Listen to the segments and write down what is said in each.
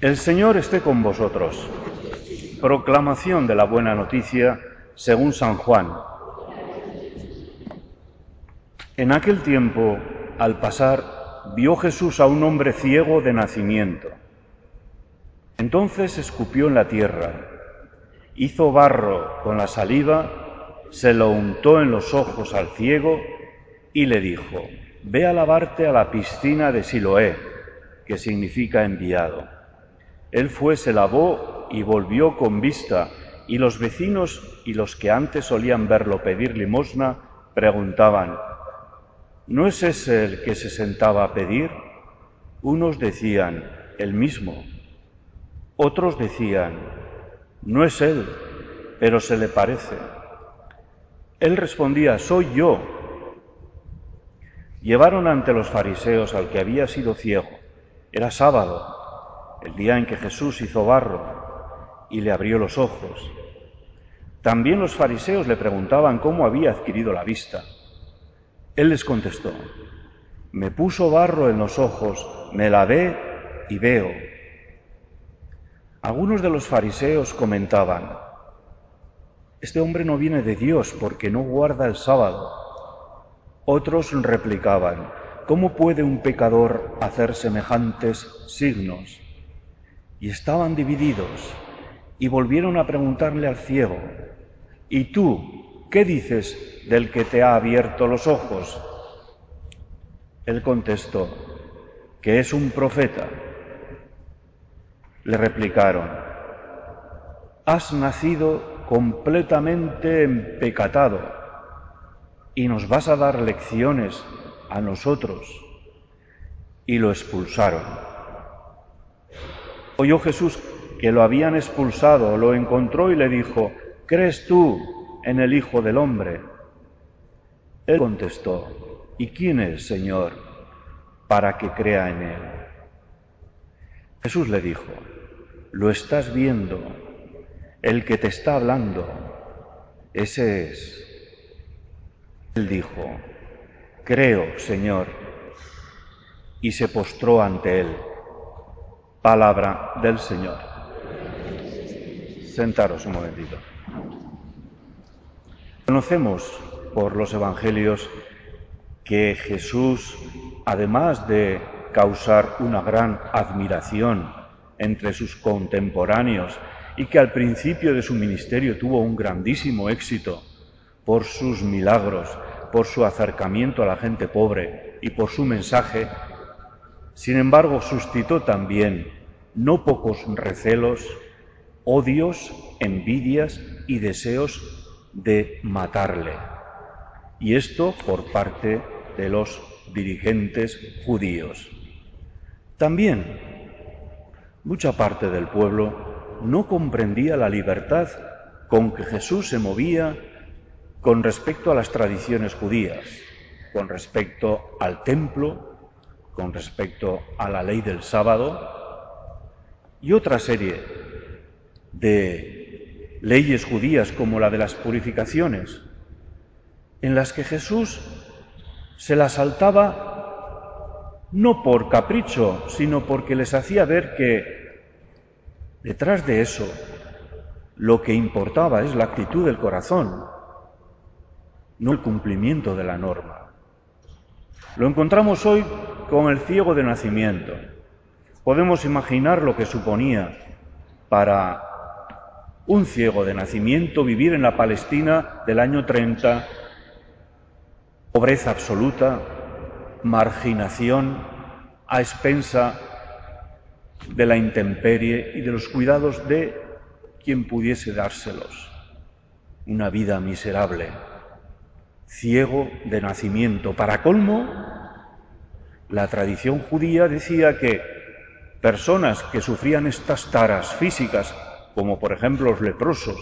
El Señor esté con vosotros. Proclamación de la buena noticia según San Juan. En aquel tiempo, al pasar, vio Jesús a un hombre ciego de nacimiento. Entonces escupió en la tierra, hizo barro con la saliva, se lo untó en los ojos al ciego y le dijo, Ve a lavarte a la piscina de Siloé, que significa enviado. Él fue, se lavó y volvió con vista, y los vecinos y los que antes solían verlo pedir limosna preguntaban, ¿no es ese el que se sentaba a pedir? Unos decían, el mismo. Otros decían, no es él, pero se le parece. Él respondía, soy yo. Llevaron ante los fariseos al que había sido ciego. Era sábado, el día en que Jesús hizo barro y le abrió los ojos. También los fariseos le preguntaban cómo había adquirido la vista. Él les contestó, me puso barro en los ojos, me lavé y veo. Algunos de los fariseos comentaban, este hombre no viene de Dios porque no guarda el sábado. Otros replicaban, ¿cómo puede un pecador hacer semejantes signos? Y estaban divididos y volvieron a preguntarle al ciego, ¿y tú qué dices del que te ha abierto los ojos? Él contestó, que es un profeta. Le replicaron, has nacido completamente empecatado y nos vas a dar lecciones a nosotros. Y lo expulsaron. Oyó Jesús que lo habían expulsado, lo encontró y le dijo, ¿crees tú en el Hijo del Hombre? Él contestó, ¿y quién es, Señor, para que crea en Él? Jesús le dijo, lo estás viendo, el que te está hablando, ese es. Él dijo, Creo, Señor, y se postró ante él. Palabra del Señor. Sentaros un momentito. Conocemos por los Evangelios que Jesús, además de causar una gran admiración entre sus contemporáneos y que al principio de su ministerio tuvo un grandísimo éxito, por sus milagros, por su acercamiento a la gente pobre y por su mensaje, sin embargo suscitó también no pocos recelos, odios, envidias y deseos de matarle. Y esto por parte de los dirigentes judíos. También mucha parte del pueblo no comprendía la libertad con que Jesús se movía con respecto a las tradiciones judías, con respecto al templo, con respecto a la ley del sábado y otra serie de leyes judías como la de las purificaciones, en las que Jesús se las saltaba no por capricho, sino porque les hacía ver que detrás de eso lo que importaba es la actitud del corazón, no el cumplimiento de la norma. Lo encontramos hoy con el ciego de nacimiento. Podemos imaginar lo que suponía para un ciego de nacimiento vivir en la Palestina del año 30, pobreza absoluta, marginación a expensa de la intemperie y de los cuidados de quien pudiese dárselos. Una vida miserable ciego de nacimiento. Para colmo, la tradición judía decía que personas que sufrían estas taras físicas, como por ejemplo los leprosos,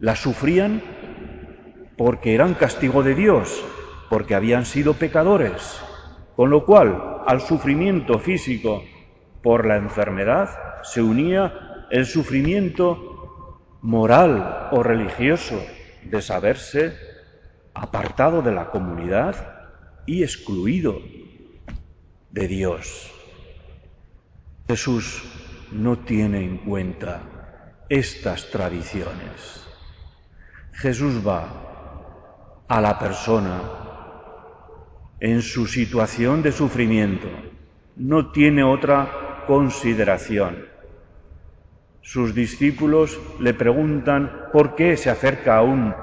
las sufrían porque eran castigo de Dios, porque habían sido pecadores, con lo cual al sufrimiento físico por la enfermedad se unía el sufrimiento moral o religioso de saberse apartado de la comunidad y excluido de Dios. Jesús no tiene en cuenta estas tradiciones. Jesús va a la persona en su situación de sufrimiento. No tiene otra consideración. Sus discípulos le preguntan por qué se acerca a un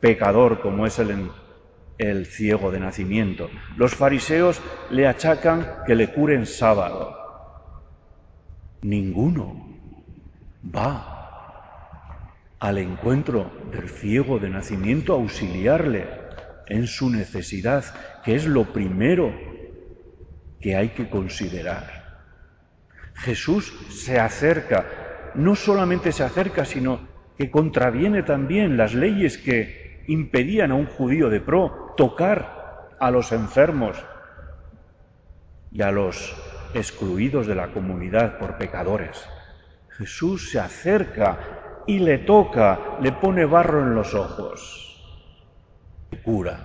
pecador como es el, el ciego de nacimiento. Los fariseos le achacan que le curen sábado. Ninguno va al encuentro del ciego de nacimiento a auxiliarle en su necesidad, que es lo primero que hay que considerar. Jesús se acerca, no solamente se acerca, sino que contraviene también las leyes que impedían a un judío de pro tocar a los enfermos y a los excluidos de la comunidad por pecadores. Jesús se acerca y le toca, le pone barro en los ojos. Cura.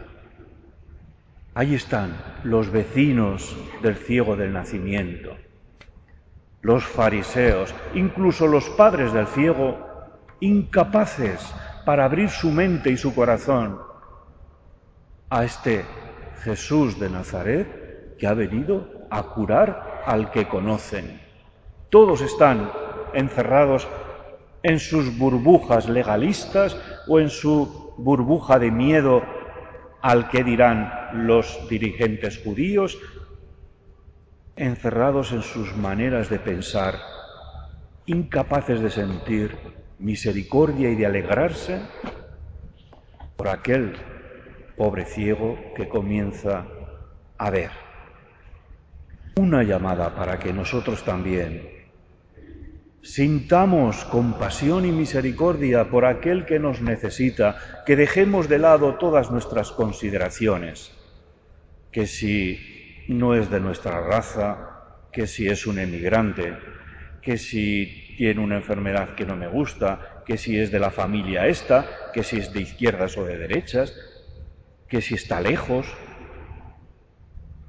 Ahí están los vecinos del ciego del nacimiento, los fariseos, incluso los padres del ciego, incapaces para abrir su mente y su corazón a este Jesús de Nazaret que ha venido a curar al que conocen. Todos están encerrados en sus burbujas legalistas o en su burbuja de miedo al que dirán los dirigentes judíos, encerrados en sus maneras de pensar, incapaces de sentir misericordia y de alegrarse por aquel pobre ciego que comienza a ver. Una llamada para que nosotros también Sintamos compasión y misericordia por aquel que nos necesita, que dejemos de lado todas nuestras consideraciones, que si no es de nuestra raza, que si es un emigrante, que si tiene una enfermedad que no me gusta, que si es de la familia esta, que si es de izquierdas o de derechas, que si está lejos.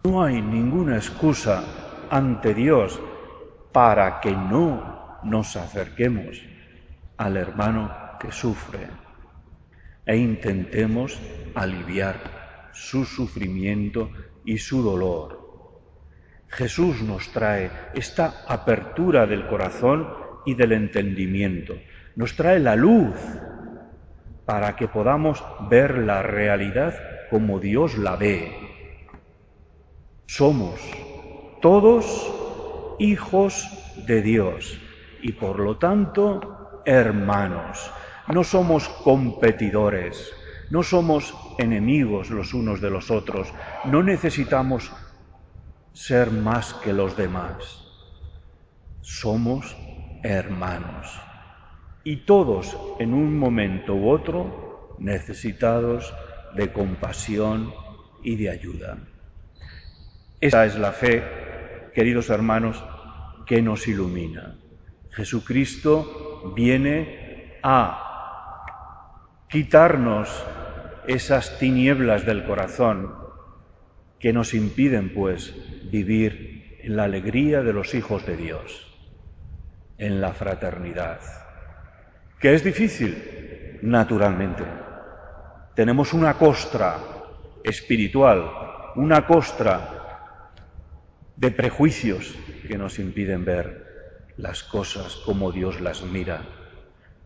No hay ninguna excusa ante Dios para que no nos acerquemos al hermano que sufre e intentemos aliviar su sufrimiento y su dolor. Jesús nos trae esta apertura del corazón y del entendimiento, nos trae la luz para que podamos ver la realidad como Dios la ve. Somos todos hijos de Dios y por lo tanto hermanos. No somos competidores, no somos enemigos los unos de los otros, no necesitamos ser más que los demás. Somos hermanos y todos en un momento u otro necesitados de compasión y de ayuda. Esa es la fe, queridos hermanos, que nos ilumina. Jesucristo viene a quitarnos esas tinieblas del corazón que nos impiden, pues, vivir en la alegría de los hijos de Dios, en la fraternidad. ¿Que es difícil? Naturalmente. Tenemos una costra espiritual, una costra de prejuicios que nos impiden ver las cosas como Dios las mira,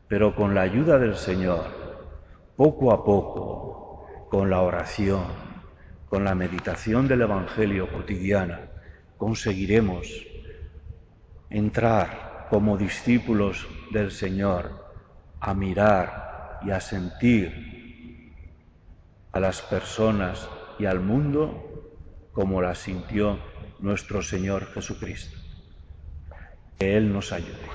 pero con la ayuda del Señor, poco a poco, con la oración, con la meditación del Evangelio cotidiana, conseguiremos entrar como discípulos del Señor a mirar y a sentir a las personas y al mundo como las sintió nuestro Señor Jesucristo. Que Él nos ayude.